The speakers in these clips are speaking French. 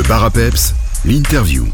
Le bar à peps, l'interview.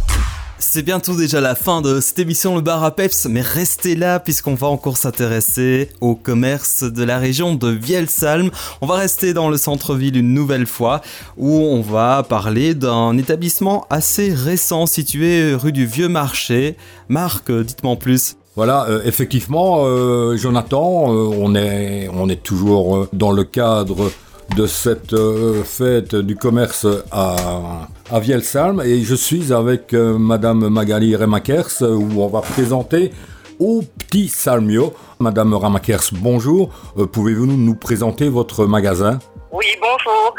C'est bientôt déjà la fin de cette émission Le Bar à Peps, mais restez là puisqu'on va encore s'intéresser au commerce de la région de Vielsalm. On va rester dans le centre-ville une nouvelle fois où on va parler d'un établissement assez récent situé rue du Vieux Marché. Marc, dites-moi en plus. Voilà, euh, effectivement, euh, Jonathan, euh, on, est, on est toujours dans le cadre de cette euh, fête du commerce à, à Vielsalm et je suis avec euh, Madame Magali Remakers où on va présenter au Petit Salmio. Madame Ramakers, bonjour. Euh, Pouvez-vous nous, présenter votre magasin? Oui, bonjour.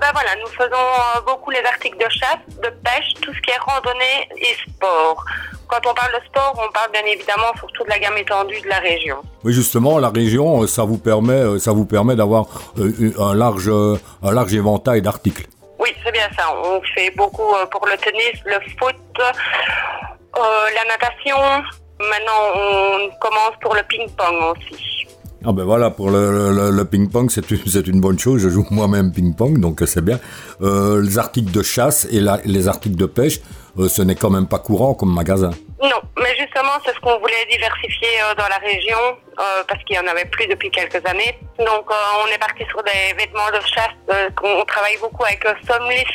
Ben voilà, nous faisons beaucoup les articles de chasse, de pêche, tout ce qui est randonnée et sport. Quand on parle de sport, on parle bien évidemment surtout de la gamme étendue de la région. Oui, justement, la région, euh, ça vous permet, euh, ça vous permet d'avoir euh, un large, un large éventail d'articles. Oui, c'est bien ça. On fait beaucoup pour le tennis, le foot, euh, la natation. Maintenant, on commence pour le ping-pong aussi. Ah ben voilà, pour le, le- le ping-pong, c'est une, c'est une bonne chose. Je joue moi-même ping-pong, donc c'est bien. Euh, les articles de chasse et la- les articles de pêche, ce n'est quand même pas courant comme magasin. Non, mais justement, c'est ce qu'on voulait diversifier euh, dans la région, euh, parce qu'il n'y en avait plus depuis quelques années. Donc, euh, on est parti sur des vêtements de chasse. euh, on travaille beaucoup avec euh, Somlis,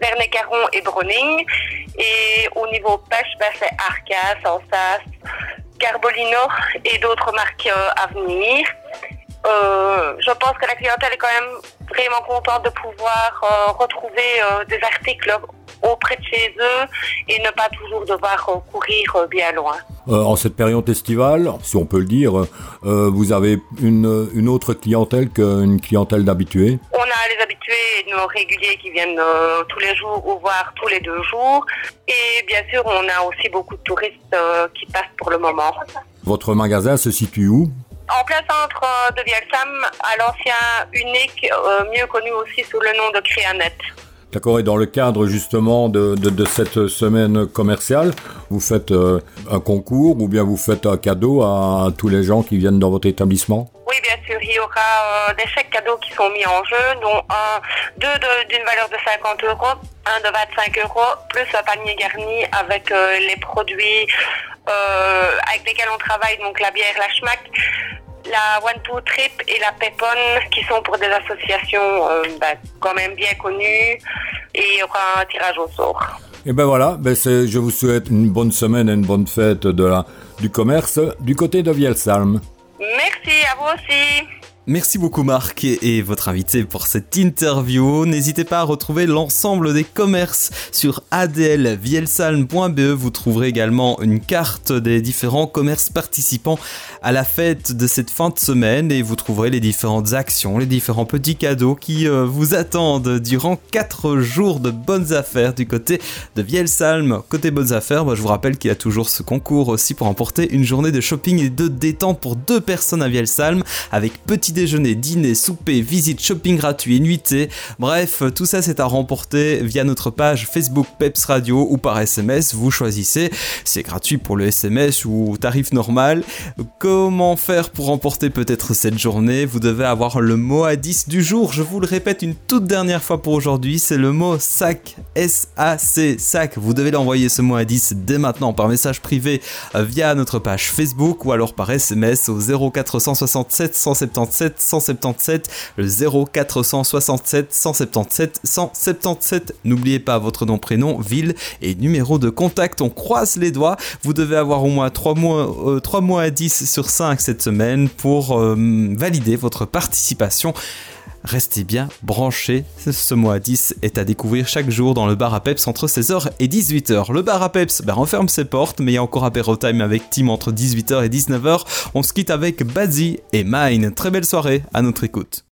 Vernet Caron et Browning. Et au niveau pêche, ben, c'est Arca, Sansas, Carbolino et d'autres marques euh, à venir. Euh, je pense que la clientèle est quand même vraiment contente de pouvoir euh, retrouver euh, des articles auprès de chez eux et ne pas toujours devoir courir euh, bien loin. Euh, en cette période estivale, si on peut le dire, euh, vous avez une, une autre clientèle qu'une clientèle d'habitués. On a les habitués nos réguliers qui viennent euh, tous les jours ou voire tous les deux jours. Et bien sûr, on a aussi beaucoup de touristes qui passent pour le moment. Votre magasin se situe où? En plein centre de Vielsam, à l'ancien unique, mieux connu aussi sous le nom de Créanet. D'accord, et dans le cadre justement de, de, cette semaine commerciale, vous faites euh, un concours ou bien vous faites un cadeau à tous les gens qui viennent dans votre établissement? Oui, bien sûr, il y aura euh, des chèques cadeaux qui sont mis en jeu, dont un, deux de- d'une valeur de 50 euros, un de 25 euros, plus un panier garni avec euh, les produits avec lesquels on travaille, donc la bière, la schmack, la One Two Trip et la Pepon, qui sont pour des associations euh, bah, quand même bien connues, et il y aura un tirage au sort. Et ben voilà, ben je vous souhaite une bonne semaine et une bonne fête de la, du commerce du côté de Vielsalm. Merci, à vous aussi. Merci beaucoup Marc et votre invité pour cette interview. N'hésitez pas à retrouver l'ensemble des commerces sur adlvielsalm.be. Vous trouverez également une carte des différents commerces participants à la fête de cette fin de semaine et vous trouverez les différentes actions, les différents petits cadeaux qui euh, vous attendent durant 4 jours de bonnes affaires du côté de Vielsalm. Côté bonnes affaires, je vous rappelle qu'il y a toujours ce concours aussi pour emporter une journée de shopping et de détente pour deux personnes à Vielsalm avec petit déjeuner, dîner, souper, visite, shopping gratuit nuitée. Bref, tout ça c'est à remporter via notre page Facebook Peps Radio ou par SMS, vous choisissez. C'est gratuit pour le SMS ou tarif normal. Comment faire pour remporter peut-être cette journée? Vous devez avoir le mot à 10 du jour. Je vous le répète une toute dernière fois pour aujourd'hui, c'est le mot SAC. S-A-C, SAC. Vous devez l'envoyer ce mot à 10 dès maintenant par message privé via notre page Facebook ou alors par SMS au 0467 177 177 le 0467 177 177. N'oubliez pas votre nom, prénom, ville et numéro de contact. On croise les doigts. Vous devez avoir au moins 3 mois, euh, 3 mois à 10 sur 5 cette semaine pour euh, valider votre participation. Restez bien branchés, ce mois à 10 est à découvrir chaque jour dans le bar à Peps entre 16h et 18h. Le bar à Peps ben, referme ses portes, mais il y a encore apéro time avec Tim entre 18h et 19h. On se quitte avec Bazi et Mine. Très belle soirée à notre écoute.